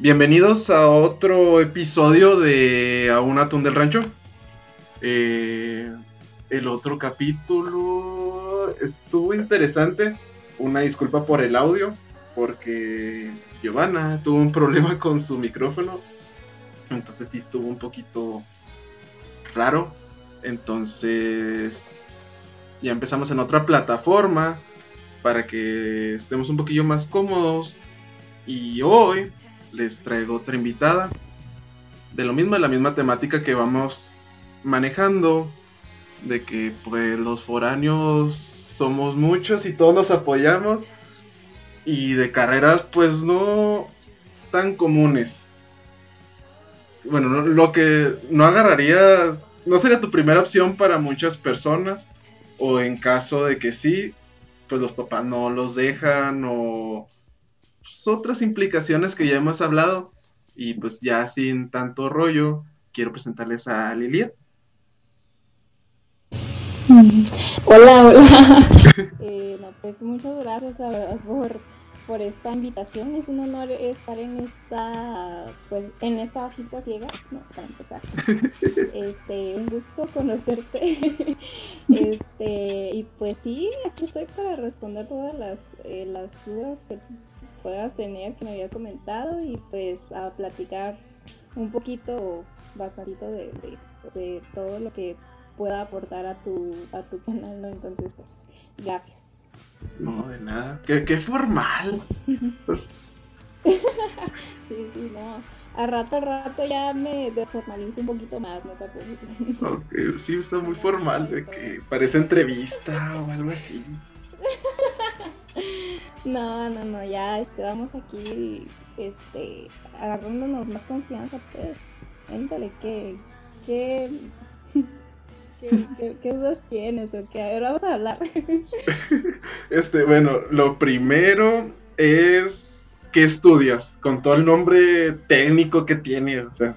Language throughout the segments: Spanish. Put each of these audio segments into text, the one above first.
Bienvenidos a otro episodio de A un atún del rancho. Eh, el otro capítulo estuvo interesante. Una disculpa por el audio, porque Giovanna tuvo un problema con su micrófono. Entonces sí estuvo un poquito raro. Entonces ya empezamos en otra plataforma para que estemos un poquillo más cómodos. Y hoy les traigo otra invitada de lo mismo, de la misma temática que vamos manejando, de que pues los foráneos somos muchos y todos nos apoyamos y de carreras pues no tan comunes. Bueno, lo que no agarrarías, no sería tu primera opción para muchas personas o en caso de que sí, pues los papás no los dejan o pues, otras implicaciones que ya hemos hablado. Y pues ya sin tanto rollo, quiero presentarles a Liliet. Hola, hola. Eh, pues muchas gracias, la verdad, por, por esta invitación. Es un honor estar en esta, pues, en esta cita ciega, ¿no? Para empezar. Este, un gusto conocerte. Este, y pues sí, aquí estoy para responder todas las, eh, las dudas que puedas tener, que me habías comentado, y pues a platicar un poquito, bastantito de, de, todo lo que pueda aportar a tu, a tu canal, ¿no? Entonces, pues, gracias. No, de nada. Qué, qué formal. sí, sí, no. A rato, a rato ya me desformalizo un poquito más, no te apures. Ok, sí, está muy formal, de que parece entrevista o algo así. No, no, no, ya este, vamos aquí este, agarrándonos más confianza, pues. Éntale, ¿qué, qué, qué, qué, dudas tienes o qué? A ver, vamos a hablar. Este, bueno, lo primero es ¿qué estudias? Con todo el nombre técnico que tiene, o sea.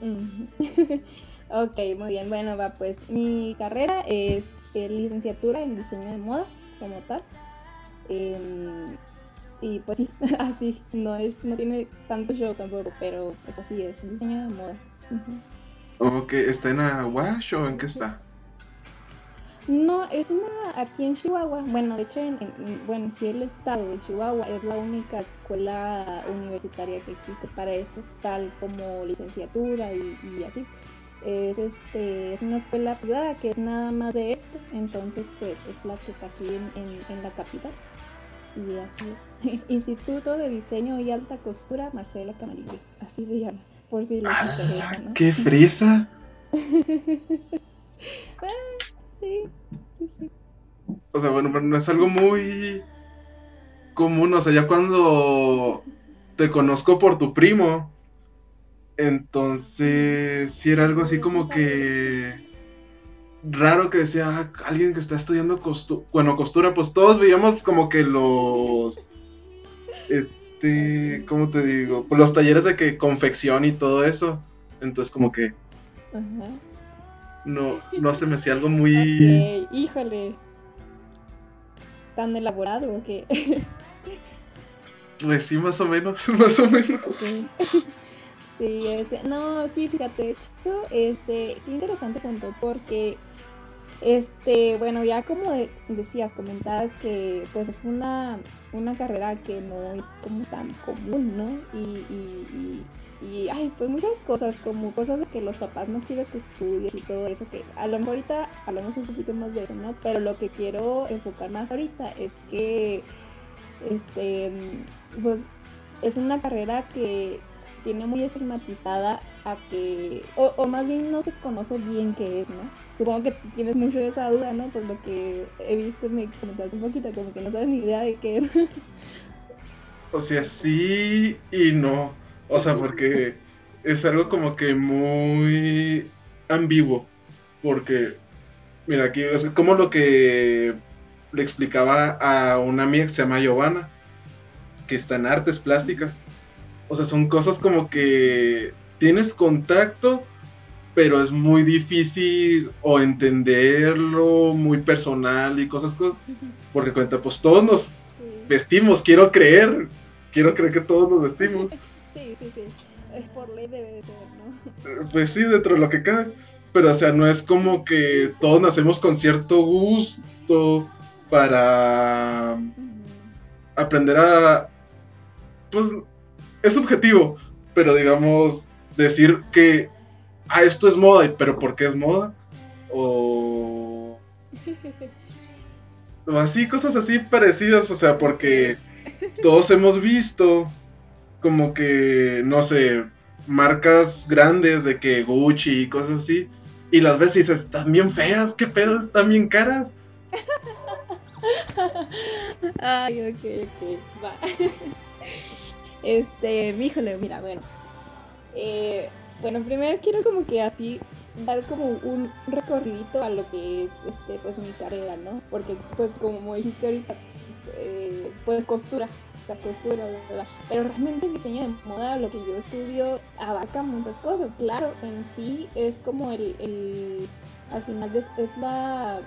ok, muy bien. Bueno, va, pues mi carrera es eh, licenciatura en diseño de moda, como tal. Em, y pues sí, así, no es, no tiene tanto show tampoco, pero es así, es diseño de modas. Ok, ¿está en Aguash o en qué está? No, es una aquí en Chihuahua. Bueno, de hecho, en, bueno, si el estado de Chihuahua es la única escuela universitaria que existe para esto, tal como licenciatura y, así. Es, este, es una escuela privada que es nada más de esto, entonces pues es la que está aquí en, en la capital. Y así es. Instituto de Diseño y Alta Costura Marcela Camarillo. Así se llama, por si les interesa, ¿no? ¡Qué fresa! Ah, sí, sí, sí. O sea, bueno, no es algo muy común. O sea, ya cuando te conozco por tu primo, entonces sí era algo así como que raro que decía ah, alguien que está estudiando costura, bueno, costura, pues todos veíamos como que los, este, ¿cómo te digo? Pues los talleres de que confección y todo eso, entonces como que, no, no se me hacía algo muy... híjole, tan elaborado o qué. pues sí, más o menos, más o menos. Sí, ese, no, sí, fíjate, chico, este, qué interesante punto, porque este, bueno, ya como decías, comentabas que pues es una, una carrera que no es como tan común, ¿no? Y, y, ay, pues muchas cosas, como cosas de que los papás no quieres que estudies y todo eso, que a lo mejor ahorita hablamos un poquito más de eso, ¿no? Pero lo que quiero enfocar más ahorita es que, este, pues es una carrera que tiene muy estigmatizada a que, o, más bien no se conoce bien qué es, ¿no? supongo que tienes mucho esa duda, ¿no? Por lo que he visto, me comentaste un poquito, como que no sabes ni idea de qué es. o sea, sí y no. O sea, porque es algo como que muy ambiguo. Porque, mira, aquí es como lo que le explicaba a una amiga que se llama Giovanna, que está en artes plásticas. O sea, son cosas como que tienes contacto, pero es muy difícil o entenderlo, muy personal y cosas, porque cuenta, pues todos nos vestimos, quiero creer, quiero creer que todos nos vestimos. Sí, sí, sí. Por ley debe de ser, ¿no? Eh, pues sí, dentro de lo que cabe. Pero, o sea, no es como que todos nacemos con cierto gusto para aprender a... Pues es subjetivo, pero digamos, decir que, ah, esto es moda, pero ¿por qué es moda? O... o así, cosas así parecidas, o sea, porque todos hemos visto como que, no sé, marcas grandes de que Gucci y cosas así, y las ves y dices, están bien feas, qué pedo, están bien caras. Ay, ok, ok, va. Este, híjole, mira, bueno. Eh, bueno, primero quiero como que así dar como un recorridito a lo que es este pues mi carrera, ¿no? Porque pues como dijiste ahorita, eh, pues costura, la costura, ¿verdad? pero realmente el diseño de moda, lo que yo estudio, abarca muchas cosas. Claro, en sí es como el, el al final es, es la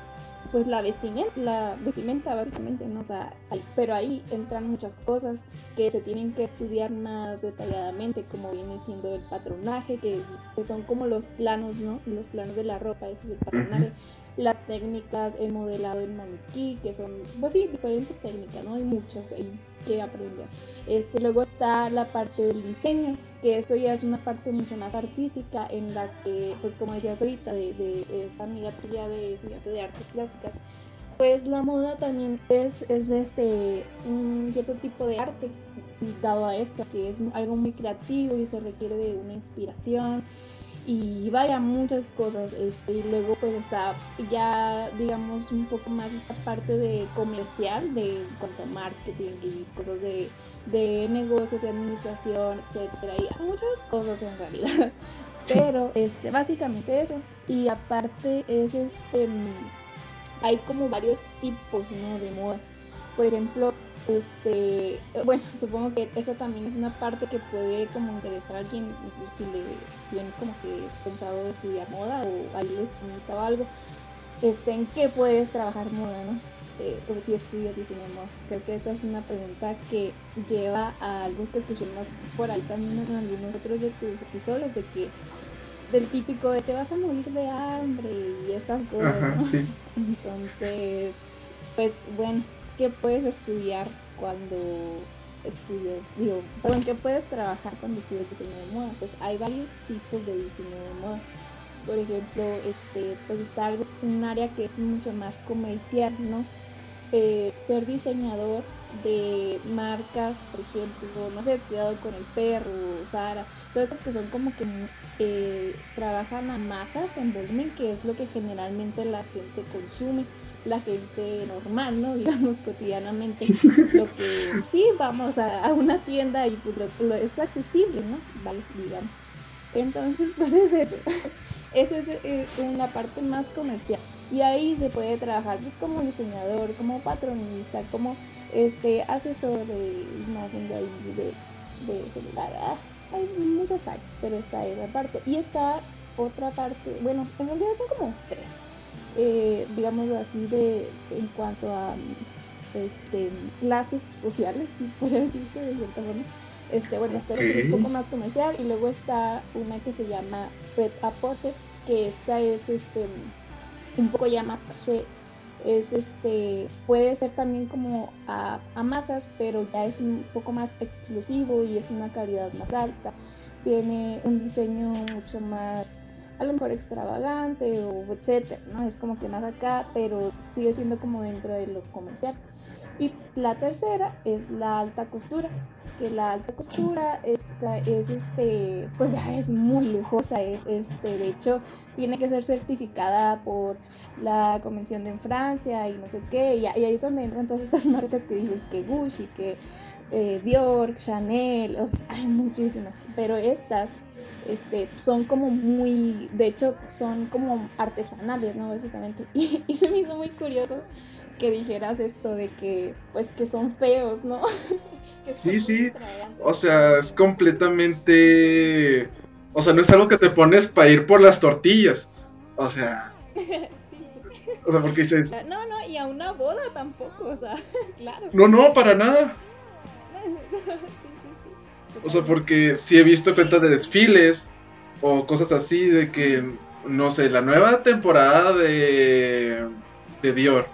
pues la vestimenta, la vestimenta básicamente, ¿no? O sea, pero ahí entran muchas cosas que se tienen que estudiar más detalladamente, como viene siendo el patronaje, que, son como los planos, ¿no? Los planos de la ropa, ese es el patronaje. Las técnicas, el modelado en maniquí, que son, pues sí, diferentes técnicas, ¿no? Hay muchas ahí que aprender. Este, luego está la parte del diseño, que esto ya es una parte mucho más artística en la que, pues como decías ahorita, de, de esta amiga tuya de estudiante de artes plásticas, pues la moda también es, es este, un cierto tipo de arte dado a esto, que es algo muy creativo y se requiere de una inspiración y vaya muchas cosas este y luego pues está ya digamos un poco más esta parte de comercial de cuanto a marketing y cosas de, de negocios de administración etcétera y muchas cosas en realidad. Pero este básicamente eso y aparte es este hay como varios tipos no de moda. Por ejemplo este, bueno, supongo que esa también es una parte que puede como interesar a alguien, si le tiene como que pensado estudiar moda o ahí les invita algo. Este, ¿En qué puedes trabajar moda, no? Eh, o si estudias diseño de moda. Creo que esta es una pregunta que lleva a algo que escuchamos por ahí también en algunos otros de tus episodios, de que del típico de te vas a morir de hambre y esas cosas, ¿no? Entonces, pues bueno, qué puedes estudiar cuando estudias, digo, perdón, qué puedes trabajar cuando estudias diseño de moda. Pues hay varios tipos de diseño de moda. Por ejemplo, este, pues está un área que es mucho más comercial, ¿no? Eh, ser diseñador de marcas, por ejemplo, no sé, cuidado con el perro, Sara, todas estas que son como que eh, trabajan a masas en volumen, que es lo que generalmente la gente consume la gente normal, ¿no? Digamos cotidianamente, lo que sí, vamos a, una tienda y pues lo, es accesible, ¿no? Vale, digamos. Entonces, pues es eso. Esa es eh, una parte más comercial. Y ahí se puede trabajar pues como diseñador, como patronista, como este asesor de imagen de ahí, de, de celular. Ah, hay muchas áreas, pero está esa parte. Y está otra parte, bueno, en realidad son como tres eh, digámoslo así, de, en cuanto a este, clases sociales, si puede decirse de cierta forma. Este, bueno, esta es un poco más comercial y luego está una que se llama Red Aporte, que esta es este, un poco ya más caché. Es este, puede ser también como a, a masas, pero ya es un poco más exclusivo y es una calidad más alta. Tiene un diseño mucho más a lo mejor extravagante o etcétera, ¿no? Es como que más acá, pero sigue siendo como dentro de lo comercial. Y la tercera es la alta costura, que la alta costura esta es este, pues ya es muy lujosa, es este, de hecho tiene que ser certificada por la convención de Francia y no sé qué, y, ahí es donde entran todas estas marcas que dices que Gucci, que eh, Dior, Chanel, hay muchísimas, pero estas este, son como muy, de hecho, son como artesanales, ¿no? Básicamente. Y, se me hizo muy curioso que dijeras esto de que, pues, que son feos, ¿no? sí, sí. O sea, es completamente... O sea, no es algo que te pones para ir por las tortillas. O sea... O sea, porque dices... No, no, y a una boda tampoco, o sea, claro. No, no, para nada. O sea, porque sí he visto cuentas de desfiles o cosas así de que, no sé, la nueva temporada de, de Dior.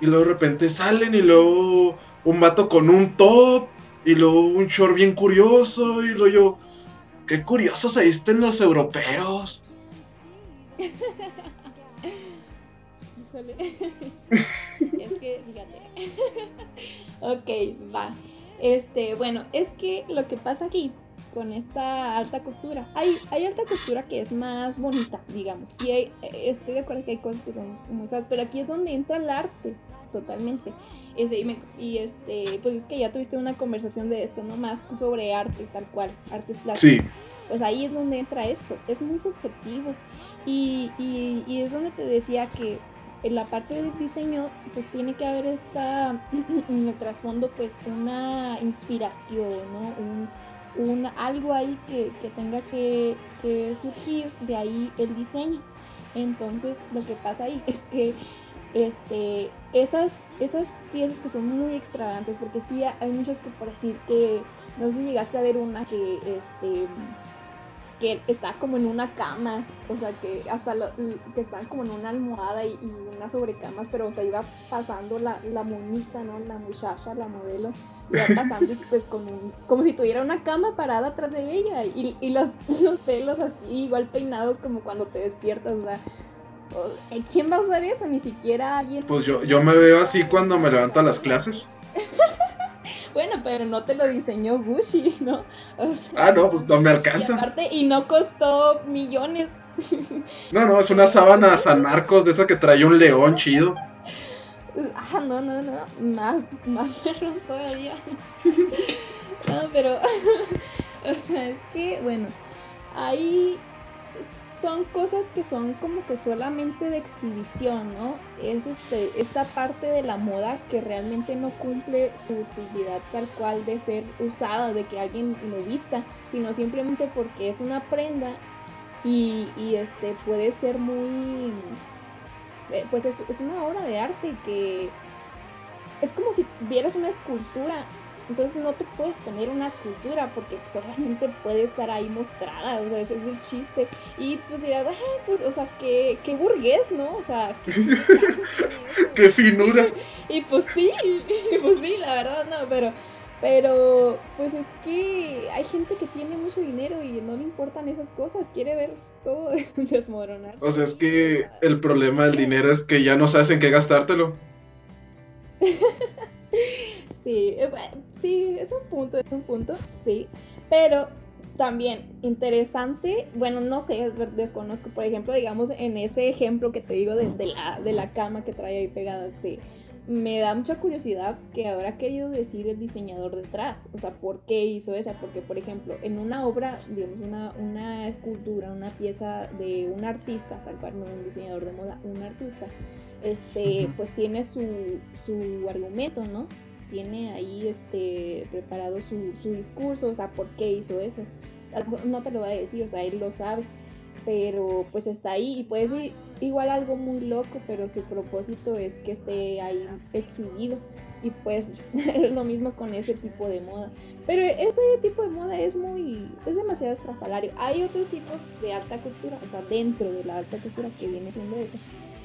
Y luego de repente salen y luego un vato con un top y luego un short bien curioso y luego yo, qué curiosos se visten los europeos. es que, fíjate. ok, va. Este, bueno, es que lo que pasa aquí con esta alta costura, hay, hay alta costura que es más bonita, digamos. Sí, hay, estoy de acuerdo que hay cosas que son muy feas, pero aquí es donde entra el arte, totalmente. Este, y, este, pues es que ya tuviste una conversación de esto, ¿no? Más sobre arte, tal cual, artes plásticas. Sí. Pues ahí es donde entra esto, es muy subjetivo. Y, y, y es donde te decía que en la parte del diseño, pues tiene que haber esta, en el trasfondo, pues una inspiración, ¿no? Un, algo ahí que, tenga que, surgir de ahí el diseño. Entonces, lo que pasa ahí es que este, esas, esas piezas que son muy extravagantes, porque sí hay muchas que por decir que, no sé si llegaste a ver una que, este, que está como en una cama, o sea, que hasta que están como en una almohada y, unas sobrecamas, pero o sea, iba pasando la, la monita, ¿no? La muchacha, la modelo, iba pasando y pues con un, como si tuviera una cama parada atrás de ella y, y los, los pelos así, igual peinados como cuando te despiertas, o sea, ¿quién va a usar eso? Ni siquiera alguien. Pues yo, yo me veo así cuando me levanto a las clases. Bueno, pero no te lo diseñó Gucci, ¿no? ah, no, pues no me alcanza. Y aparte, y no costó millones. No, no, es una sábana San Marcos de esa que trae un león chido. Ah, no, no, no, más, más perro todavía. No, pero, o sea, es que, bueno, ahí son cosas que son como que solamente de exhibición, ¿no? Es este, esta parte de la moda que realmente no cumple su utilidad tal cual de ser usada, de que alguien lo vista, sino simplemente porque es una prenda y, este puede ser muy eh, pues es, es una obra de arte que es como si vieras una escultura entonces no te puedes poner una escultura porque pues obviamente puede estar ahí mostrada, o sea, ese es el chiste. Y pues dirás, ay, pues, o sea, qué, qué burgués, ¿no? O sea, qué, qué, finura. y pues sí, pues sí, la verdad no, pero, pero pues es que hay gente que tiene mucho dinero y no le importan esas cosas, quiere ver todo desmoronar. O sea, es que el problema del dinero es que ya no sabes en qué gastártelo. Sí, eh, sí, es un punto, es un punto, sí. Pero también interesante, bueno, no sé, desconozco, por ejemplo, digamos, en ese ejemplo que te digo de, la, de la cama que trae ahí pegada, este, me da mucha curiosidad que habrá querido decir el diseñador detrás, o sea, ¿por qué hizo esa? Porque, por ejemplo, en una obra, digamos, una, una escultura, una pieza de un artista, tal cual, no un diseñador de moda, un artista, este, pues tiene su, su argumento, ¿no? Tiene ahí este, preparado su, discurso, o sea, por qué hizo eso. A lo mejor no te lo va a decir, o sea, él lo sabe, pero pues está ahí y puede ser igual algo muy loco, pero su propósito es que esté ahí exhibido. Y pues es lo mismo con ese tipo de moda. Pero ese tipo de moda es muy, es demasiado estrafalario. Hay otros tipos de alta costura, o sea, dentro de la alta costura que viene siendo eso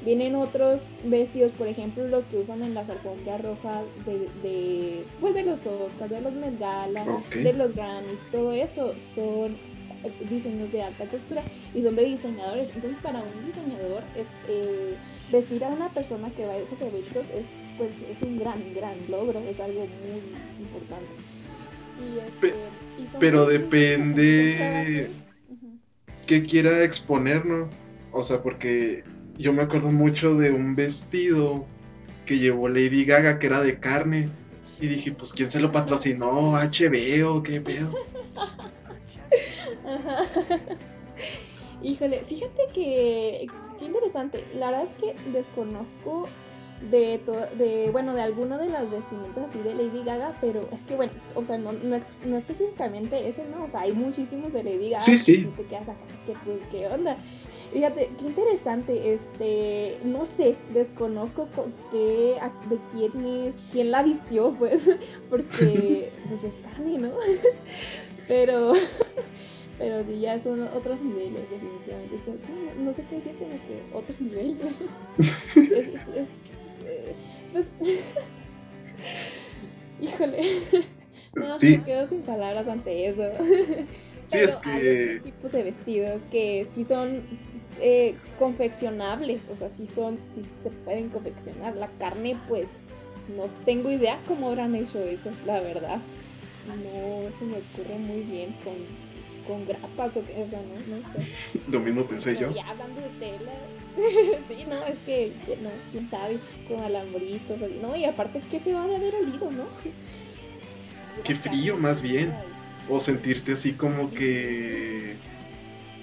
Vienen otros vestidos, por ejemplo, los que usan en las alfombras rojas de, de, pues de los Oscars, de los Met de los Grammys, todo eso son diseños de alta costura y son de diseñadores. Entonces, para un diseñador, es, eh, vestir a una persona que va a esos eventos es, pues, es un gran, gran logro, es algo muy importante. Y, este, pero depende qué quiera exponer, ¿no? O sea, porque yo me acuerdo mucho de un vestido que llevó Lady Gaga que era de carne. Y dije, pues ¿quién se lo patrocinó? HBO, qué pedo. Híjole, fíjate que qué interesante. La verdad es que desconozco de, de bueno, de alguna de las vestimentas así de Lady Gaga, pero es que bueno, o sea, no, no, no específicamente ese, no, o sea, hay muchísimos de Lady Gaga. Sí, sí. Si te quedas acá, que pues, ¿qué onda? Fíjate, qué interesante, este, no sé, desconozco qué, de quién es, quién la vistió, pues, porque, pues es carne, ¿no? Pero, pero sí, ya son otros niveles, definitivamente. no, sé qué decir, pero es que otros niveles. es, es, es pues, híjole. No, me quedo sin palabras ante eso. Pero hay otros tipos de vestidos que sí son eh, confeccionables, o sea, sí son, sí se pueden confeccionar. La carne, pues, no tengo idea cómo habrán hecho eso, la verdad. No se me ocurre muy bien con, con grapas o, qué, o sea, no, no sé. Lo mismo pensé yo. Ya hablando de tela, sí, no, es que, no, quién sabe, con alambritos, no, y aparte, qué feo va de haber olido, ¿no? Qué frío, más bien. O sentirte así como que,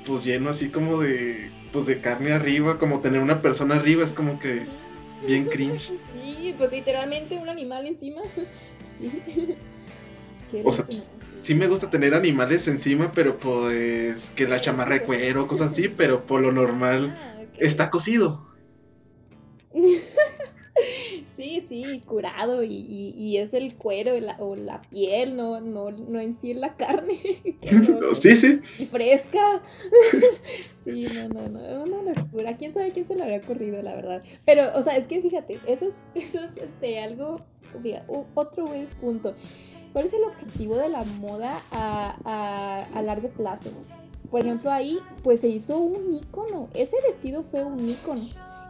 pues lleno así como de, pues de carne arriba, como tener una persona arriba, es como que bien cringe. Sí, pues literalmente un animal encima. Sí. o sea, sí me gusta tener animales encima, pero pues que la chamarra de cuero, cosas así, pero por lo normal ah, está cocido. Sí, sí, curado y, es el cuero o la piel, no, no, no en sí la carne. sí, sí. Y fresca. sí, no, no, no, es una locura. ¿Quién sabe quién se le habría ocurrido, la verdad? Pero, o sea, es que fíjate, eso es, eso es este, algo, otro buen punto. ¿Cuál es el objetivo de la moda a, a, a largo plazo? Por ejemplo, ahí pues se hizo un icono. Ese vestido fue un icono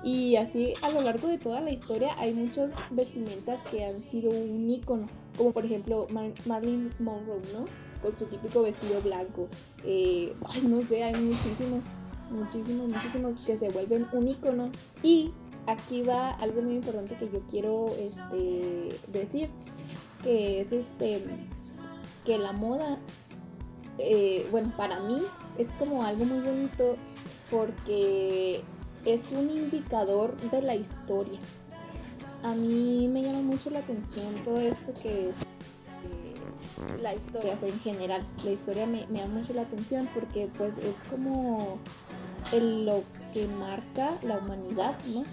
y así a lo largo de toda la historia hay muchas vestimentas que han sido un icono, como por ejemplo Marilyn Monroe, ¿no? Con su típico vestido blanco. Eh, ay, no sé, hay muchísimos, muchísimos, muchísimos que se vuelven un icono. Y aquí va algo muy importante que yo quiero este, decir, que es este, que la moda, eh, bueno, para mí es como algo muy bonito porque es un indicador de la historia. A mí me llama mucho la atención todo esto que es eh, la historia, o sea, en general, la historia me, me, llama mucho la atención porque pues es como lo que marca la humanidad, ¿no?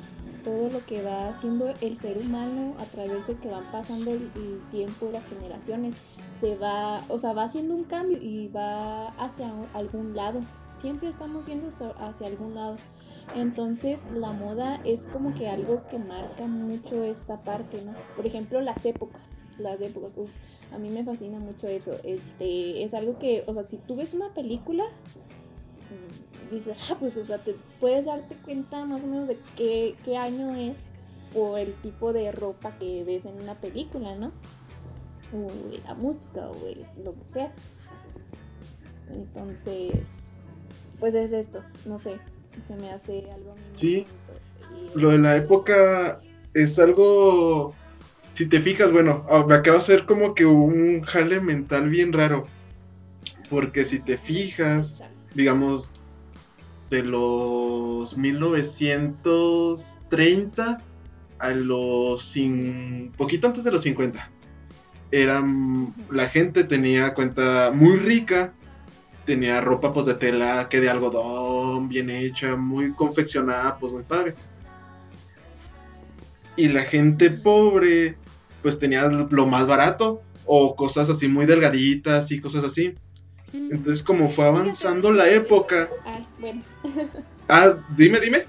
Todo lo que va haciendo el ser humano a través de que van pasando el, el tiempo, las generaciones, se va, o sea, va haciendo un cambio y va hacia algún lado. Siempre estamos viendo hacia algún lado. Entonces la moda es como que algo que marca mucho esta parte, ¿no? Por ejemplo, las épocas, las épocas, uff, a mí me fascina mucho eso. Este, es algo que, o sea, si tú ves una película, dices, ah, pues, o sea, te puedes darte cuenta más o menos de qué, qué año es o el tipo de ropa que ves en una película, ¿no? O la música o lo que sea. Entonces, pues es esto, no sé, se me hace algo Sí, lo de la época es algo, si te fijas, bueno, me acaba de hacer como que un jale mental bien raro, porque si te fijas, digamos, de los 1930 a los poquito antes de los 50 eran la gente tenía cuenta muy rica tenía ropa pues de tela que de algodón, bien hecha, muy confeccionada, pues muy padre. Y la gente pobre pues tenía lo más barato o cosas así muy delgaditas y cosas así. Entonces como fue avanzando la época... Ah, bueno. ah, dime, dime.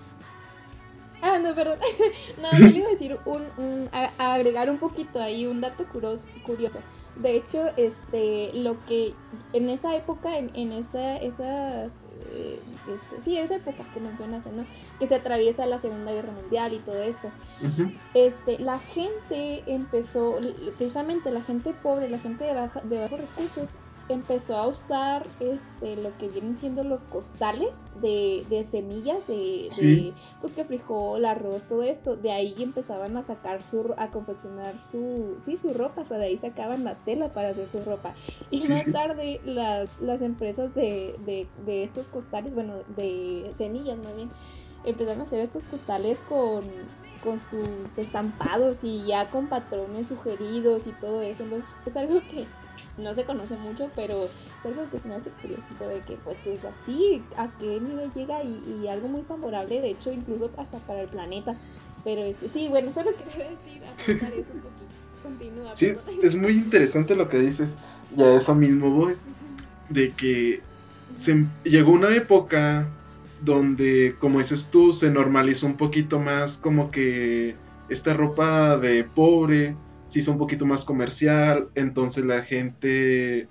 Ah, no, perdón. no, yo le iba a decir un, agregar un poquito ahí un dato curioso. De hecho, este, lo que en esa época, en, en esa, esas, eh, este, sí, esa época que mencionaste, ¿no? Que se atraviesa la Segunda Guerra Mundial y todo esto. Este, la gente empezó, precisamente la gente pobre, la gente de, baja, de bajos recursos, empezó a usar este lo que vienen siendo los costales de, de semillas de, pues que frijol, arroz, todo esto. De ahí empezaban a sacar su a confeccionar su sí su ropa, o sea, de ahí sacaban la tela para hacer su ropa. Y más tarde las, las empresas de, de, estos costales, bueno, de semillas más bien, empezaron a hacer estos costales con con sus estampados y ya con patrones sugeridos y todo eso. Entonces es algo que no se conoce mucho, pero es algo que se me hace curiosito de que pues es así, a qué nivel llega y, algo muy favorable, de hecho incluso hasta para el planeta. Pero este, sí, bueno, solo quería decir, eso un poquito. Continúa. Sí, es muy interesante lo que dices, y a eso mismo voy. de que se, llegó una época donde, como dices tú, se normalizó un poquito más como que esta ropa de pobre se hizo un poquito más comercial, entonces la gente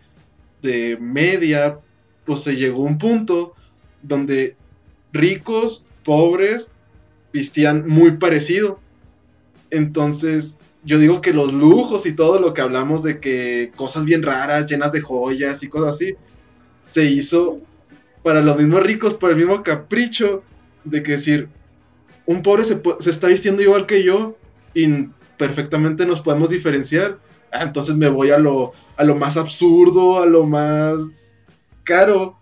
de media, pues se llegó a un punto donde ricos, pobres, vestían muy parecido. Entonces, yo digo que los lujos y todo lo que hablamos de que cosas bien raras, llenas de joyas y cosas así, se hizo para los mismos ricos por el mismo capricho de que decir, un pobre se, está vistiendo igual que yo perfectamente nos podemos diferenciar. Ah, entonces me voy a lo, a lo más absurdo, a lo más caro,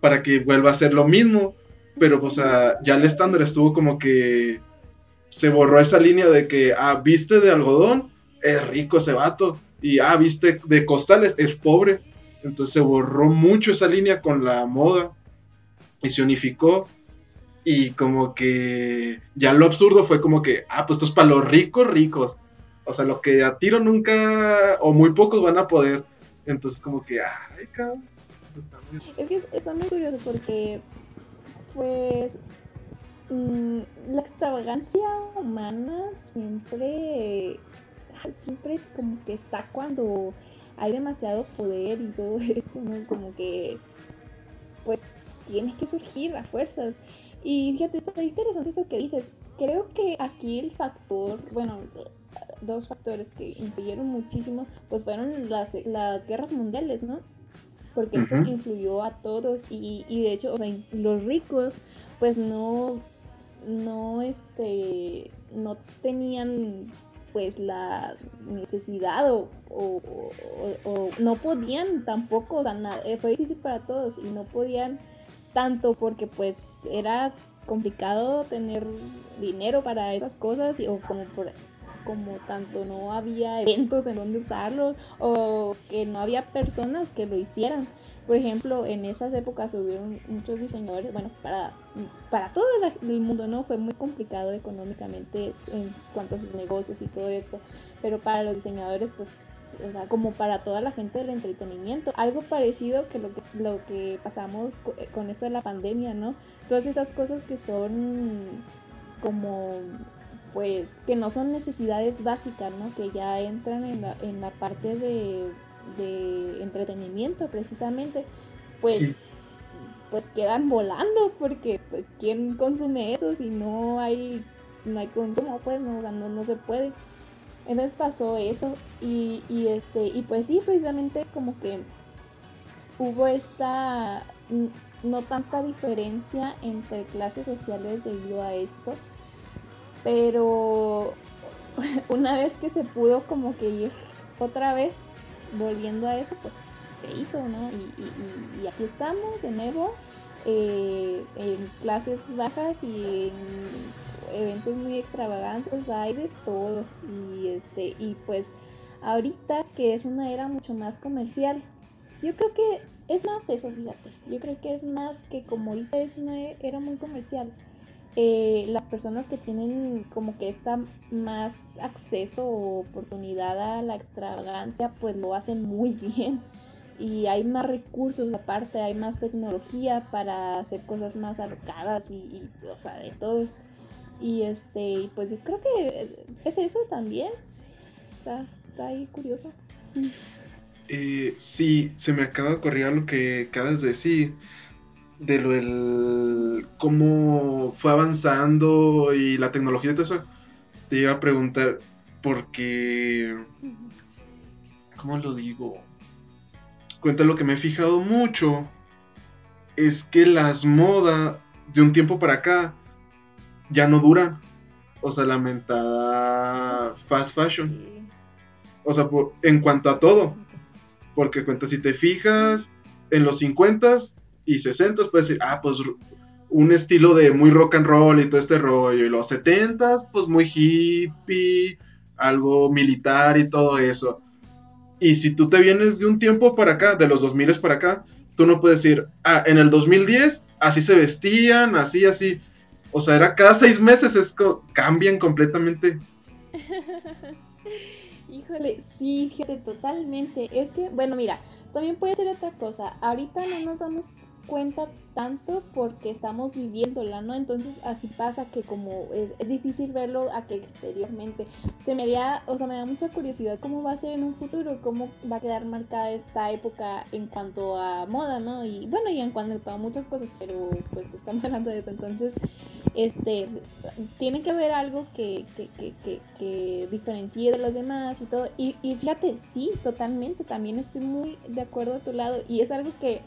para que vuelva a ser lo mismo. Pero, o sea, ya el estándar estuvo como que se borró esa línea de que, ah, viste de algodón, es rico ese vato. Y, ah, viste de costales, es pobre. Entonces se borró mucho esa línea con la moda y se unificó. Y como que ya lo absurdo fue como que, ah, pues esto es para los ricos, ricos. O sea, lo que a tiro nunca o muy pocos van a poder. Entonces como que, ay, cabrón. Es que está muy curioso porque, pues, mm, la extravagancia humana siempre, siempre como que está cuando hay demasiado poder y todo esto, ¿no? Como que, pues, tienes que surgir a fuerzas. Y fíjate, está interesante eso que dices. Creo que aquí el factor, bueno, dos factores que influyeron muchísimo, pues fueron las, las guerras mundiales, ¿no? Porque esto influyó a todos y, y de hecho, o sea, los ricos, pues no, no, este, no tenían pues la necesidad o, no podían tampoco, o sea, eh, fue difícil para todos y no podían tanto porque pues era complicado tener dinero para esas cosas y, o como por, como tanto no había eventos en donde usarlo o que no había personas que lo hicieran. Por ejemplo, en esas épocas hubieron muchos diseñadores, bueno, para, para todo el mundo, ¿no? Fue muy complicado económicamente en cuanto a sus negocios y todo esto, pero para los diseñadores, pues, o sea, como para toda la gente del entretenimiento, algo parecido que lo que, lo que pasamos eh, con esto de la pandemia, ¿no? Todas esas cosas que son como pues que no son necesidades básicas, ¿no? Que ya entran en la, en la parte de de entretenimiento precisamente, pues, pues quedan volando porque pues quién consume eso si no hay, no hay consumo, pues no, no, no se puede. Entonces pasó eso y, y, este, y pues sí, precisamente como que hubo esta no tanta diferencia entre clases sociales debido a esto, pero una vez que se pudo como que ir otra vez volviendo a eso, pues se hizo, ¿no? Y, aquí estamos en nuevo, eh, en clases bajas y en eventos muy extravagantes, hay de todo. Y, este, y pues ahorita que es una era mucho más comercial, yo creo que es más eso, fíjate. Yo creo que es más que como ahorita es una era muy comercial eh, las personas que tienen como que esta más acceso o oportunidad a la extravagancia, pues lo hacen muy bien. Y hay más recursos aparte, hay más tecnología para hacer cosas más alocadas y, o sea, de todo. Y este, pues yo creo que es eso también. Está, está ahí curioso. Eh, sí, se me acaba de ocurrir lo que acabas de decir de lo del cómo fue avanzando y la tecnología y todo eso, te iba a preguntar porque ¿cómo lo digo? Cuenta lo que me he fijado mucho es que las modas de un tiempo para acá ya no duran. O sea, lamentada fast fashion. O sea, en cuanto a todo. Porque cuenta, si te fijas, en los 50s y 60 puedes decir, ah, pues un estilo de muy rock and roll y todo este rollo. Y los 70 pues muy hippie, algo militar y todo eso. Y si tú te vienes de un tiempo para acá, de los 2000 para acá, tú no puedes decir, ah, en el 2010 así se vestían, así, así. O sea, era cada seis meses, es cambian completamente. Híjole, sí, fíjate, totalmente. Es que, bueno, mira, también puede ser otra cosa. Ahorita no nos damos cuenta tanto porque estamos viviéndola, ¿no? Entonces así pasa que como es, es, difícil verlo a que exteriormente. Se me da, o sea, me da mucha curiosidad cómo va a ser en un futuro, cómo va a quedar marcada esta época en cuanto a moda, ¿no? Y bueno, y en cuanto a muchas cosas, pero pues estamos hablando de eso. Entonces, este, tiene que haber algo que, que, que, que diferencie de los demás y todo. Y, y fíjate, sí, totalmente, también estoy muy de acuerdo a tu lado. Y es algo que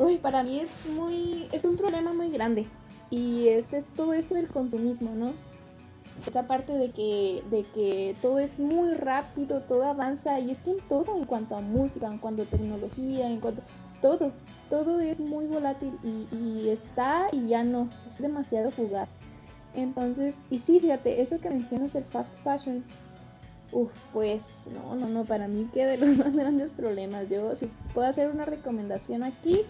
uy, para mí es muy, es un problema muy grande. Y es, es todo esto del consumismo, ¿no? Esta parte de que, de que todo es muy rápido, todo avanza, y es que en todo, en cuanto a música, en cuanto a tecnología, en cuanto todo, todo es muy volátil y, y está y ya no, es demasiado fugaz. Entonces, y sí, fíjate, eso que mencionas el fast fashion, Uf, pues no, no, no, para mí que de los más grandes problemas. Yo, si puedo hacer una recomendación aquí,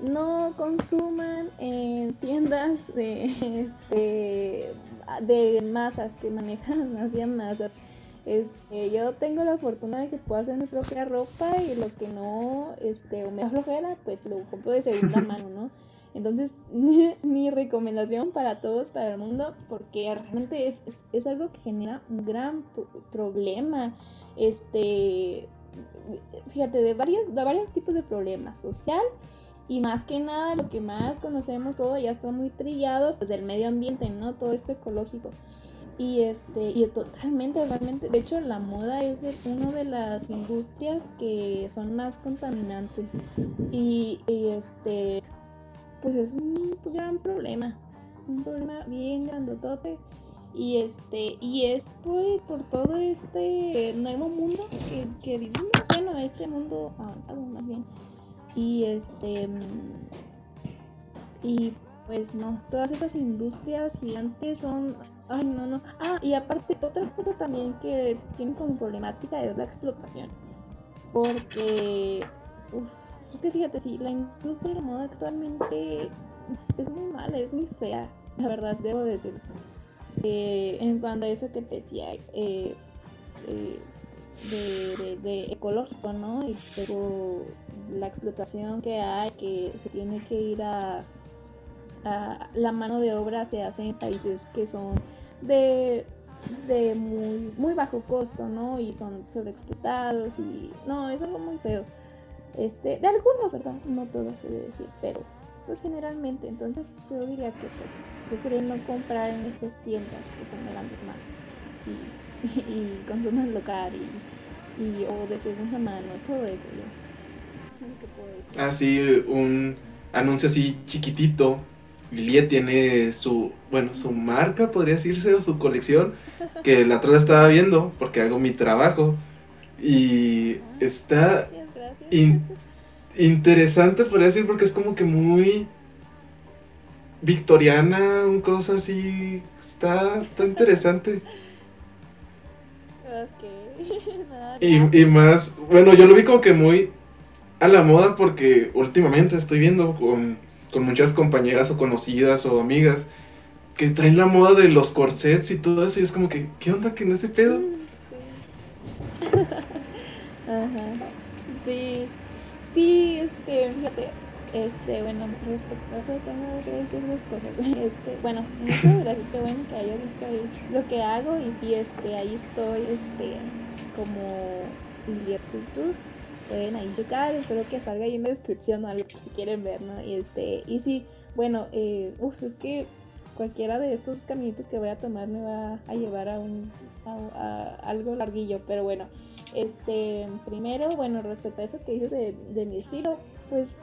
no consuman en tiendas de, este, de masas que manejan hacia masas. Este, yo tengo la fortuna de que puedo hacer mi propia ropa y lo que no, este, o me da flojera, pues lo compro de segunda mano, ¿no? Entonces, mi recomendación para todos, para el mundo, porque realmente es, es, algo que genera un gran problema, este, fíjate, de varios, de varios tipos de problemas, social, y más que nada lo que más conocemos todo ya está muy trillado, pues del medio ambiente, ¿no? Todo esto ecológico. Y este, y totalmente, realmente, de hecho la moda es de, una de las industrias que son más contaminantes. Y, y este, pues es un gran problema, un problema bien grandotote. Y este, y es pues por todo este nuevo mundo que, que vivimos, bueno, este mundo avanzado más bien. Y este y pues no, todas esas industrias gigantes son ay no no. Ah, y aparte otra cosa también que tiene como problemática es la explotación. Porque es que fíjate, sí, la industria de la moda actualmente es muy mala, es muy fea, la verdad, debo decir. Eh, en cuanto a eso que te decía, eh, eh, de, ecológico, ¿no? Y, pero la explotación que hay, que se tiene que ir a, la mano de obra se hace en países que son de de muy, muy bajo costo, ¿no? Y son sobreexplotados y no, es algo muy feo. Este, de algunas, ¿verdad? No todas se debe decir, pero pues generalmente. Entonces yo diría que pues procure no comprar en estas tiendas que son grandes masas y, y, consuman local y, y, o de segunda mano, todo eso yo. Ah, sí, un anuncio así chiquitito. Lilia tiene su, bueno, su marca, podría decirse, o su colección, que la otra estaba viendo porque hago mi trabajo. Y está interesante, podría decir, porque es como que muy victoriana, un cosa así. Está, está interesante. y, y más, bueno, yo lo vi como que muy a la moda porque últimamente estoy viendo con, con muchas compañeras o conocidas o amigas que traen la moda de los corsets y todo eso y es como que, ¿qué onda que no ese pedo? Mm, sí. Ajá. Sí. Sí, este, fíjate, este, bueno, respecto a eso tengo que decir dos cosas. Este, bueno, muchas gracias, qué bueno que haya visto ahí lo que hago y sí, este, ahí estoy, este, como Juliet Culture. Pueden ahí checar, espero que salga ahí en la descripción o algo si quieren ver, ¿no? Y este, y sí, bueno, eh, uf, es que cualquiera de estos caminitos que voy a tomar me va a llevar a un a algo larguillo, pero bueno, este, primero, bueno, respecto a eso que dices de, mi estilo, pues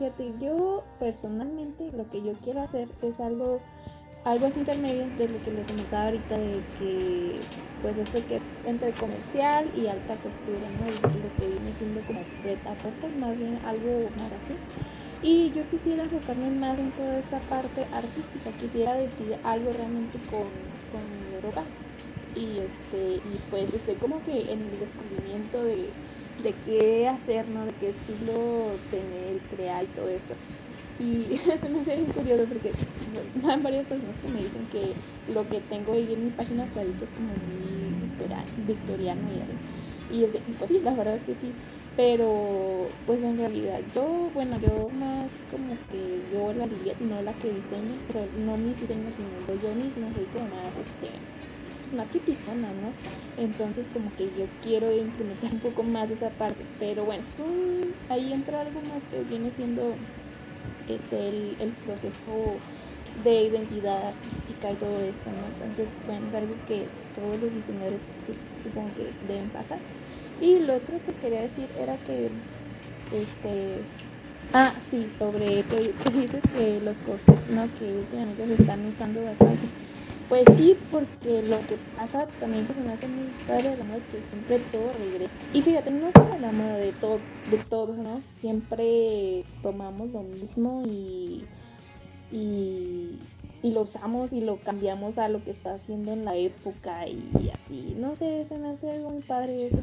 fíjate, yo personalmente lo que yo quiero hacer es algo algo así intermedio de lo que les comentaba ahorita de que pues esto que es entre comercial y alta costura, ¿no? lo que viene siendo como preta más bien algo más así. Y yo quisiera enfocarme más en toda esta parte artística, quisiera decir algo realmente con, con ropa y este y pues estoy como que en el descubrimiento de, de qué hacer, ¿no? De qué estilo tener, crear y todo esto. Y se me hace bien curioso porque hay varias personas que me dicen que lo que tengo ahí en mi página hasta ahorita es como muy victoriano y así. Y, es y pues sí, la verdad es que sí. Pero pues en realidad yo, bueno, yo más como que yo la no la que diseña, pero no mis diseños, sino yo misma, soy como más este pues más hipizona, ¿no? Entonces como que yo quiero implementar un poco más esa parte. Pero bueno, ahí entra algo más que viene siendo este el, proceso de identidad artística y todo esto, ¿no? Entonces, bueno, es algo que todos los diseñadores supongo que deben pasar. Y lo otro que quería decir era que, este, ah, sí, sobre que, dices que los corsets, ¿no? Que últimamente se están usando bastante. Pues sí, porque lo que pasa también que se me hace muy padre la moda es que siempre todo regresa. Y fíjate, no solo moda de todo, de todo, ¿no? Siempre tomamos lo mismo y y, lo usamos y lo cambiamos a lo que está haciendo en la época y así. No sé, se me hace algo muy padre eso.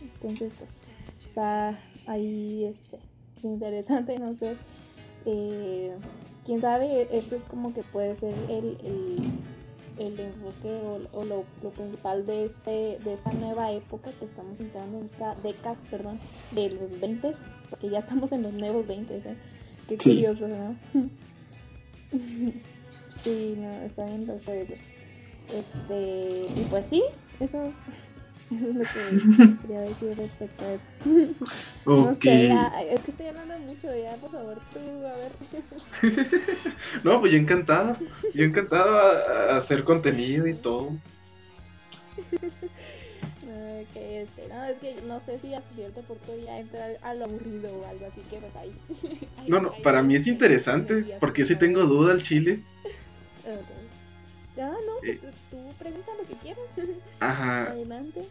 Entonces, pues, está ahí, este, pues, interesante, no sé. Eh, quién sabe, esto es como que puede ser el, el, enfoque o, lo, principal de, este, de esta nueva época que estamos entrando en esta década, perdón, de los 20, porque ya estamos en los nuevos 20, ¿eh? Qué curioso, ¿no? sí, no, está bien loco eso. Este, y pues sí, eso, eso es lo que quería decir respecto a eso. No sé, es que estoy hablando mucho, ya, por favor, tú, a ver. no, pues yo encantado, yo encantado a hacer contenido y todo. este, no, es que no sé si hasta cierto punto ya entrar a lo aburrido o algo así que pues ahí. no, no, para mí es interesante porque si tengo duda al chile. Ya, no, pues eh. tú, pregunta lo que quieras. Ajá. Adelante.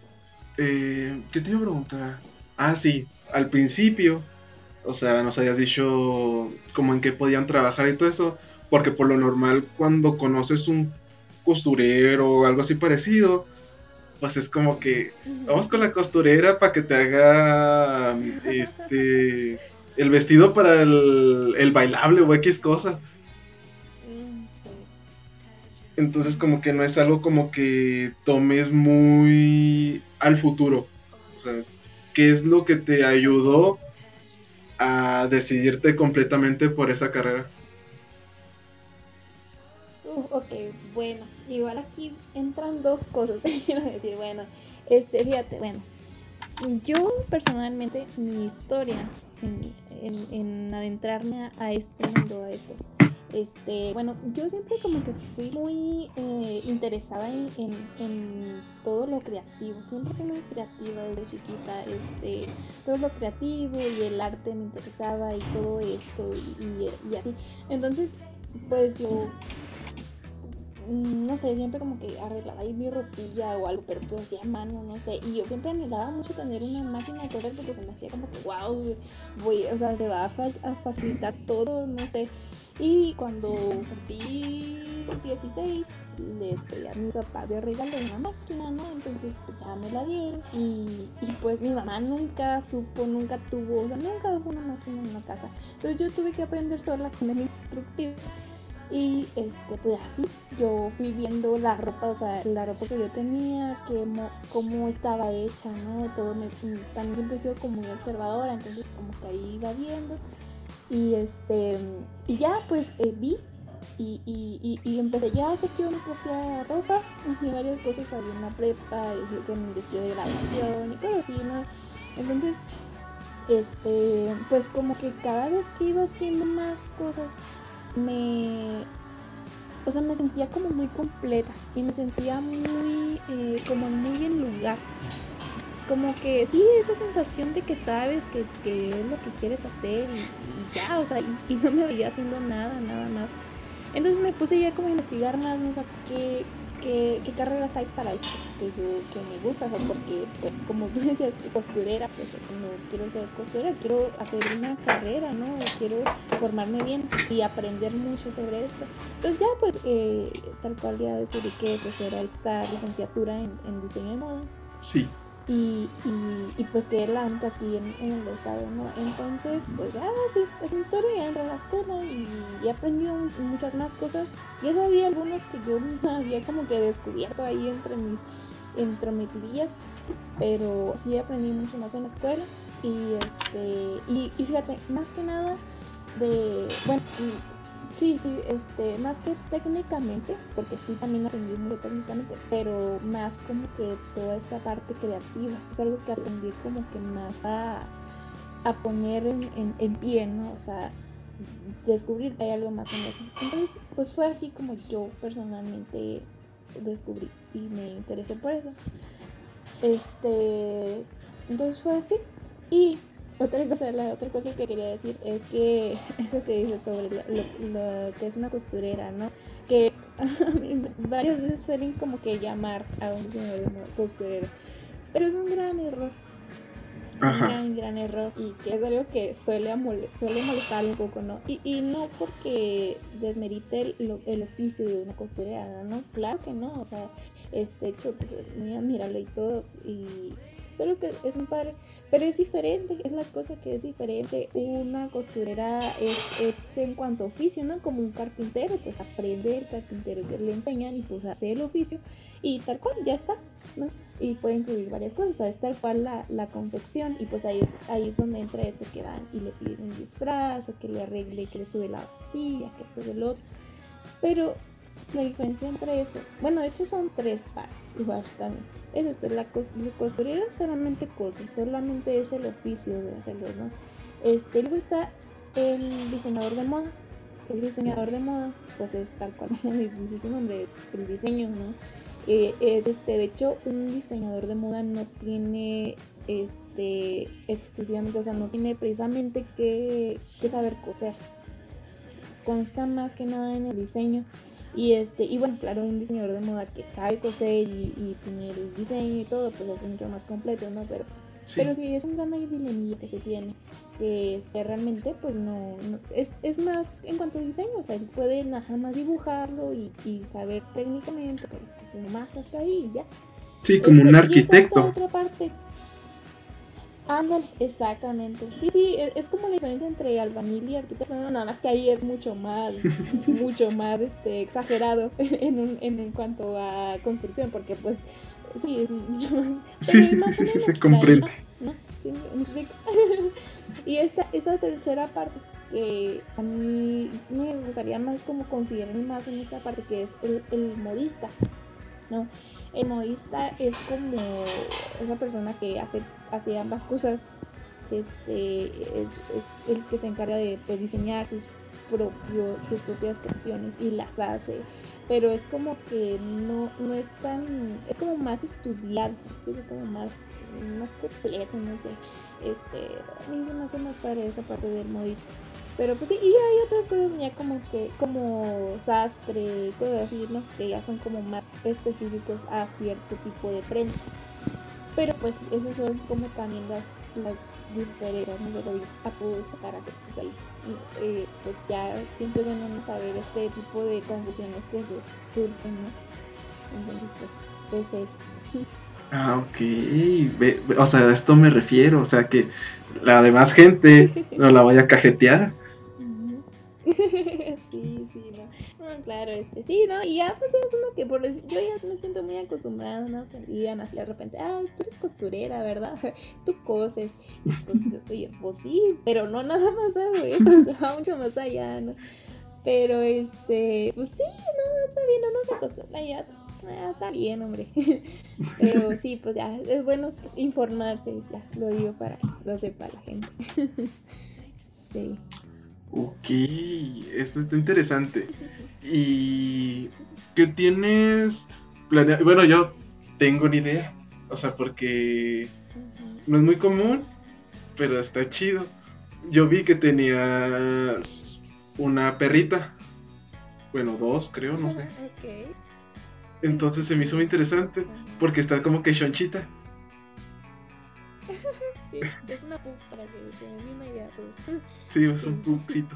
Eh, ¿Qué te iba a preguntar? Ah, sí, al principio, o sea, nos habías dicho como en qué podían trabajar y todo eso, porque por lo normal cuando conoces un costurero o algo así parecido, pues es como que vamos con la costurera para que te haga este el vestido para el, bailable o X cosa. Entonces como que no es algo como que tomes muy al futuro. O sea, ¿qué es lo que te ayudó a decidirte completamente por esa carrera? Uh, ok, bueno igual aquí entran dos cosas, quiero decir, bueno, este, fíjate, bueno, yo personalmente, mi historia en, adentrarme a, este mundo, a esto, este, bueno, yo siempre como que fui muy eh, interesada en, todo lo creativo, siempre fui muy creativa desde chiquita, este, todo lo creativo y el arte me interesaba y todo esto y, y así. Entonces, pues yo Mm, no sé, siempre como que arreglaba ahí mi ropilla o algo, pero pues hacía mano, no sé. Y yo siempre anhelaba mucho tener una máquina de coser porque se me hacía como que, wow, voy, o sea, se va a, facilitar todo, no sé. Y cuando cumplí 16, les pedí a mi papá de regalo una máquina, ¿no? Entonces pues, ya me la dieron. Y, pues mi mamá nunca supo, nunca tuvo, o sea, nunca hubo una máquina en una casa. Entonces yo tuve que aprender sola con el instructivo. Y este, pues así, yo fui viendo la ropa, o sea, la ropa que yo tenía, que cómo estaba hecha, ¿no? Todo me, también siempre he sido como muy observadora, entonces como que ahí iba viendo. Y este, y ya pues eh, vi y, y, y, empecé ya a hacer mi propia ropa, hacía varias cosas, había una prepa, con un vestido de graduación y todo así, ¿no? Entonces, este, pues como que cada vez que iba haciendo más cosas, me, o sea, me sentía como muy completa y me sentía muy, eh, como muy en lugar. Como que sí, esa sensación de que sabes que, es lo que quieres hacer y, ya, o sea, y, no me veía haciendo nada, nada más. Entonces me puse ya como a investigar más, ¿no? O sea, qué, qué, carreras hay para esto que yo que me gusta, o sea, porque pues como tú decías, costurera, pues no quiero ser costurera, quiero hacer una carrera, ¿no? Quiero formarme bien y aprender mucho sobre esto. Entonces ya pues eh, tal cual ya decidí que pues era esta licenciatura en, en diseño de moda. Sí y, y, pues que la anta aquí en, el estado, ¿no? Entonces, pues ya sí, es mi historia, a la escuela y, he aprendido muchas más cosas. Ya sabía algunos que yo misma había como que descubierto ahí entre mis entrometidillas, pero sí aprendí mucho más en la escuela. Y este, y, y fíjate, más que nada de, bueno, Sí, sí, este, más que técnicamente, porque sí también aprendí muy técnicamente, pero más como que toda esta parte creativa, es algo que aprendí como que más a, poner en, en, pie, ¿no? O sea, descubrir que hay algo más en eso. Entonces, pues fue así como yo personalmente descubrí y me interesé por eso. Este, entonces fue así. Y otra cosa, la otra cosa que quería decir es que eso que dices sobre lo, que es una costurera, ¿no? Que varias veces suelen como que llamar a un costurero, pero es un gran error. Un gran, gran error y que es algo que suele, suele molestar un poco, ¿no? Y, y no porque desmerite el, el, oficio de una costurera, ¿no? Claro que no, o sea, este hecho, pues muy admirable y todo, y Solo que es un padre, pero es diferente, es la cosa que es diferente. Una costurera es, es en cuanto a oficio, ¿no? Como un carpintero, pues aprende el carpintero que le enseñan y pues hace el oficio y tal cual, ya está, ¿no? Y puede incluir varias cosas, es tal cual la, la confección y pues ahí es, ahí es donde entra esto que dan y le piden un disfraz o que le arregle, que le sube la pastilla, que sube el otro. Pero la diferencia entre eso, bueno, de hecho son tres partes, igual también es esto, la, costurera solamente cose, solamente es el oficio de hacerlo, ¿no? Este, luego está el diseñador de moda. El diseñador de moda, pues es tal cual dice su nombre, es el diseño, ¿no? Eh, es este, de hecho, un diseñador de moda no tiene este exclusivamente, o sea, no tiene precisamente que, que saber coser. Consta más que nada en el diseño. Y este, y bueno, claro, un diseñador de moda que sabe coser y, tiene el diseño y todo, pues es mucho más completo, ¿no? Pero sí, pero sí es un gran dilemma que se tiene, que este, realmente pues no, es, es, más en cuanto a diseño, o sea, él puede nada más dibujarlo y, y saber técnicamente, pero pues más hasta ahí ya. Sí, como un este, arquitecto. Y otra parte Ándale, exactamente. Sí, sí, e, es, como la diferencia entre albañil y arquitecto, nada más que ahí es mucho más, mucho más este, exagerado en, un, en, cuanto a construcción, porque pues sí, es mucho más... Sí, sí, sí, sí, se comprende. ¿no? Sí, y esta, esta tercera parte que a mí me gustaría más como considerar más en esta parte que es el, el modista, ¿no? El modista es como esa persona que hace, hace ambas cosas. Este es, el que se encarga de pues, diseñar sus propios, sus propias creaciones y las hace. Pero es como que no, no es tan. es como más estudiado, es como más, más completo, no sé. Este, a mí se me hace más padre esa parte del modista. Pero pues sí, y hay otras cosas ya como que, como sastre, cosas así, ¿no? Que ya son como más específicos a cierto tipo de prendas. Pero pues esas son como también las, las diferencias, ¿no? Lo para que pues ahí, eh, pues ya siempre bueno saber este tipo de confusiones que se surgen, ¿no? Entonces pues es eso. Ah, ok. o sea, a esto me refiero. O sea, que la demás gente no la vaya a cajetear. sí, sí, no. claro, este, sí, ¿no? Y ya, pues es uno que por yo ya me siento muy acostumbrada, ¿no? Que digan así de repente, ah, tú eres costurera, ¿verdad? Tú coses. Pues, oye, pues sí, pero no nada más hago eso, va mucho más allá, ¿no? Pero este, pues sí, no, está bien, no, no se acostumbra ya, pues, ah, está bien, hombre. Pero sí, pues ya, es bueno pues, informarse, ya, lo digo para que lo sepa la gente. Sí. Ok, esto está interesante. ¿Y qué tienes planeado? Bueno, yo tengo una idea. O sea, porque no es muy común, pero está chido. Yo vi que tenías una perrita. Bueno, dos, creo, no sé. Entonces se me hizo muy interesante porque está como que chonchita. es una pug para que se den una idea todos. Sí, es un pugcito.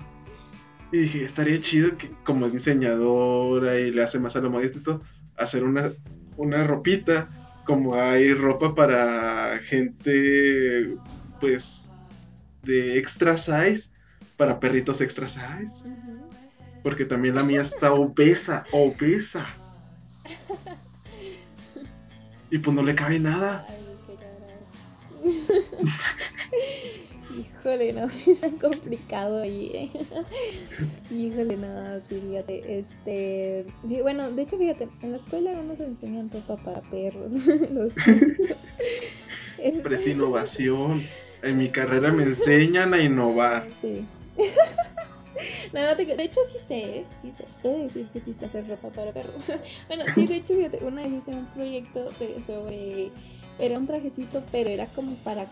Y dije, estaría chido que como diseñadora y le hace más a lo modesto y todo, hacer una, una ropita, como hay ropa para gente, pues, de extra size, para perritos extra size. Porque también la mía está obesa, obesa. Y pues no le cabe nada. Ay, Híjole, no, es tan complicado ahí. ¿eh? Híjole, no, sí, fíjate, este, bueno, de hecho, fíjate, en la escuela no nos enseñan ropa para perros, lo siento. Pero es innovación. En mi carrera me enseñan a innovar. Sí. No, no te, de hecho sí sé, ¿eh? sí sé, puedo decir que sí sé hacer ropa para perros. Bueno, sí, de hecho, fíjate, una vez hice un proyecto de, sobre, era un trajecito, pero era como para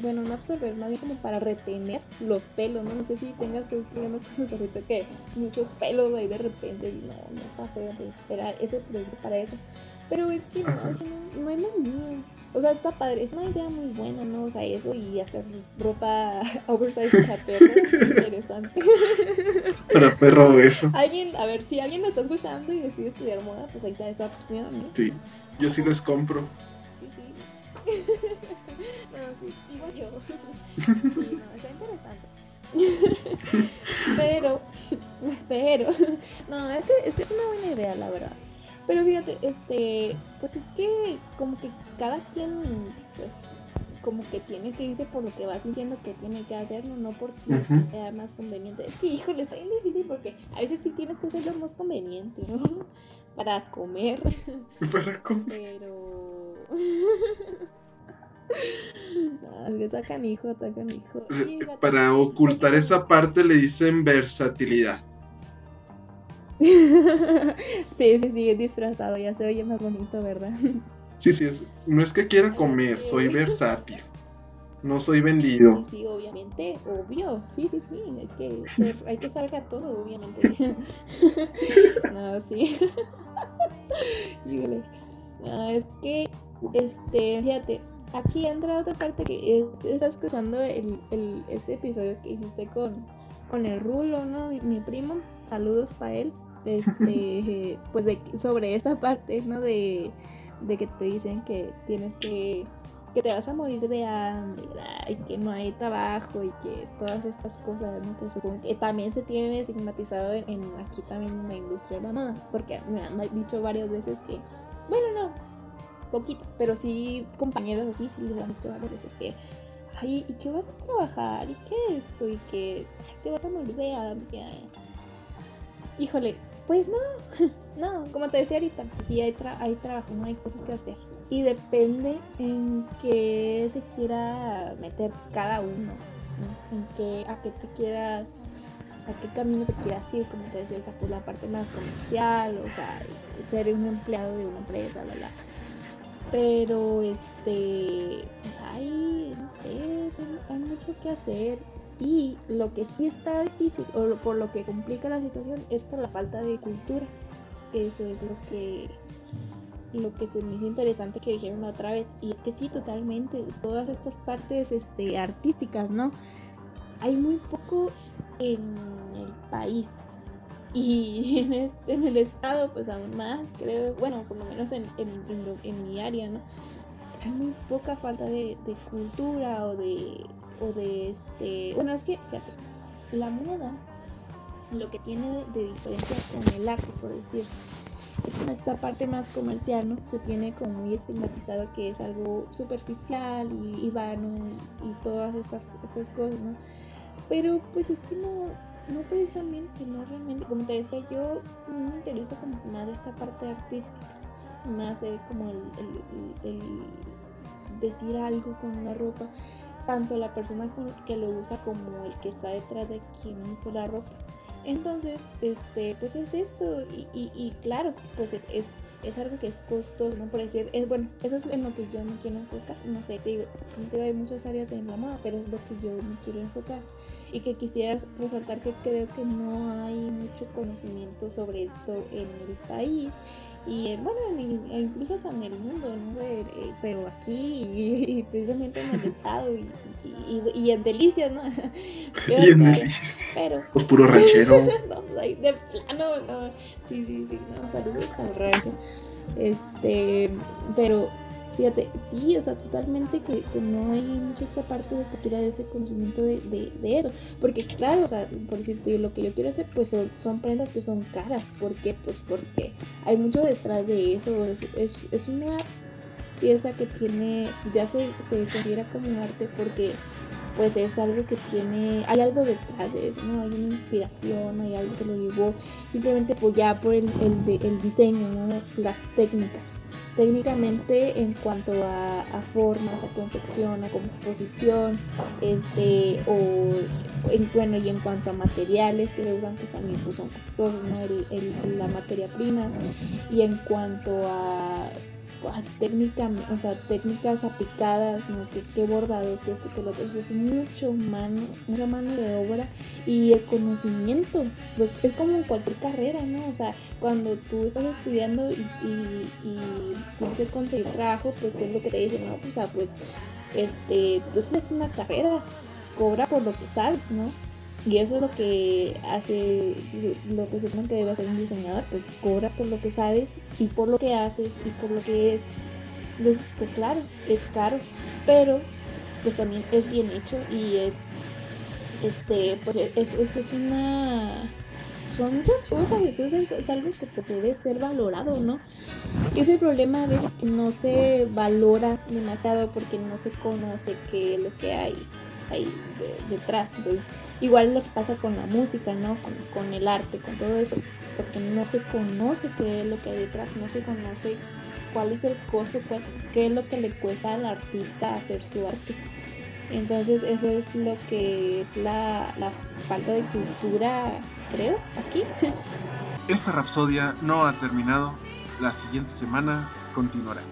bueno, no absorber, más bien como para retener los pelos, ¿no? No sé si tengas tus problemas con el perrito que muchos pelos ahí de repente y no, no está feo, entonces era ese proyecto para eso. Pero es que no, no, es lo mío. O sea, está padre, es una idea muy buena, ¿no? O sea, eso y hacer ropa oversize para perros, interesante. Para perro eso. Alguien, a ver, si alguien lo está escuchando y decide estudiar moda, pues ahí está esa opción, ¿no? Sí, yo sí les compro. No, sí, igual yo. Sí, no, está interesante. pero, pero, no, es que es, es una buena idea, la verdad. Pero fíjate, este, pues es que como que cada quien, pues, como que tiene que irse por lo que va sintiendo que tiene que hacerlo, no porque sea más conveniente. Es que, híjole, está bien difícil porque a veces sí tienes que hacerlo más conveniente, ¿no? Para comer. Para comer. Pero... No, es que hijo, atacan hijo. Para ocultar esa parte le dicen versatilidad. sí, sí, sí, es disfrazado, ya se oye más bonito, ¿verdad? Sí, sí, no es que quiera comer, soy versátil. No soy vendido. Sí, sí, obviamente, obvio. Sí, sí, sí, hay que, ser, hay que saber a todo, obviamente. no, sí. Híjole. No, es que, este, fíjate, aquí entra otra parte que está escuchando el, el, este episodio que hiciste con, con el Rulo, ¿no? Mi, primo, saludos para él. Este, pues de, sobre esta parte, ¿no? De, de que te dicen que tienes que que te vas a morir de hambre y que no hay trabajo y que todas estas cosas ¿no? que, que también se tienen estigmatizado en, en, aquí también en la industria de la moda porque me han dicho varias veces que bueno no poquitas, pero sí compañeros así, sí les han dicho varias veces que, ay, ¿y qué vas a trabajar? ¿Y qué esto? ¿Y que te vas a hambre? Híjole, pues no, no, como te decía ahorita, sí hay, hay trabajo, no hay cosas que hacer. Y depende en qué se quiera meter cada uno, en qué, a qué te quieras, a qué camino te quieras ir, como te decía ahorita, pues la parte más comercial, o sea, ser un empleado de una empresa, la, la pero este, pues hay, no sé, hay mucho que hacer. Y lo que sí está difícil, o por lo que complica la situación, es por la falta de cultura. Eso es lo que, lo que se me hizo interesante que dijeron la otra vez. Y es que sí, totalmente, todas estas partes este, artísticas, ¿no? Hay muy poco en el país y en, el estado, pues aún más, creo, bueno, por lo menos en, en, mi área, ¿no? Hay muy poca falta de, cultura o de, o de este... Bueno, es que, fíjate, la moda, lo que tiene de, diferencia con el arte, por decir, es en esta parte más comercial, ¿no? Se tiene como muy estigmatizado que es algo superficial y, vano y, y, todas estas, estas cosas, ¿no? Pero pues es que no, no precisamente, no realmente. Como te decía, yo me interesa como más esta parte artística, más como el, decir algo con una ropa, tanto la persona que lo usa como el que está detrás de quien hizo la ropa. Entonces, este, pues es esto, y, y, claro, pues es, es, es, algo que es costoso, ¿no? Por decir, es bueno, eso es en lo que yo me quiero enfocar, no sé, te digo, te hay muchas áreas en la moda, pero es lo que yo me quiero enfocar. Y que quisieras resaltar que creo que no hay mucho conocimiento sobre esto en el país y bueno, incluso hasta en el mundo, ¿no? Eh, pero aquí y, precisamente en el estado y, y, en Delicias, ¿no? Pero, y en Delicias. Pero, pues puro ranchero. no, pues de plano, no. Sí, sí, sí, no, saludos al rancho. Este, pero Fíjate, sí, o sea, totalmente que, no hay mucho esta parte de cultura de ese conocimiento de, de, eso. Porque claro, o sea, por decirte, lo que yo quiero hacer, pues son, prendas que son caras. ¿Por qué? Pues porque hay mucho detrás de eso. Es, es, una pieza que tiene, ya se, se considera como arte porque pues es algo que tiene, hay algo detrás de eso, ¿no? Hay una inspiración, hay algo que lo llevó simplemente por ya por el, el, el diseño, ¿no? Las técnicas. Técnicamente en cuanto a, formas, a confección, a composición, este, o en, bueno, y en cuanto a materiales que se usan, pues también pues son costosos, ¿no? El, la materia prima. Y en cuanto a técnica, o sea, técnicas aplicadas, ¿no? Que, que bordados, que esto, que lo otro, es mucho mano, mucha mano de obra y el conocimiento, pues es como en cualquier carrera, ¿no? O sea, cuando tú estás estudiando y, y, tienes que conseguir trabajo, pues qué es lo que te dicen, no, o sea, pues, este, tú estudias una carrera, cobra por lo que sabes, ¿no? Y eso es lo que hace, lo que supone que debe hacer un diseñador, pues cobras por lo que sabes y por lo que haces y por lo que es. Pues claro, es caro, pero pues también es bien hecho y es, este, pues eso es, una, son muchas cosas, entonces es algo que pues debe ser valorado, ¿no? Y es problema a veces que no se valora demasiado porque no se conoce qué es lo que hay ahí detrás. Entonces, igual lo que pasa con la música, ¿no? Con, el arte, con todo esto, porque no se conoce qué es lo que hay detrás, no se conoce cuál es el costo, qué es lo que le cuesta al artista hacer su arte. Entonces eso es lo que es la, la falta de cultura, creo, aquí. Esta rapsodia no ha terminado, la siguiente semana continuará.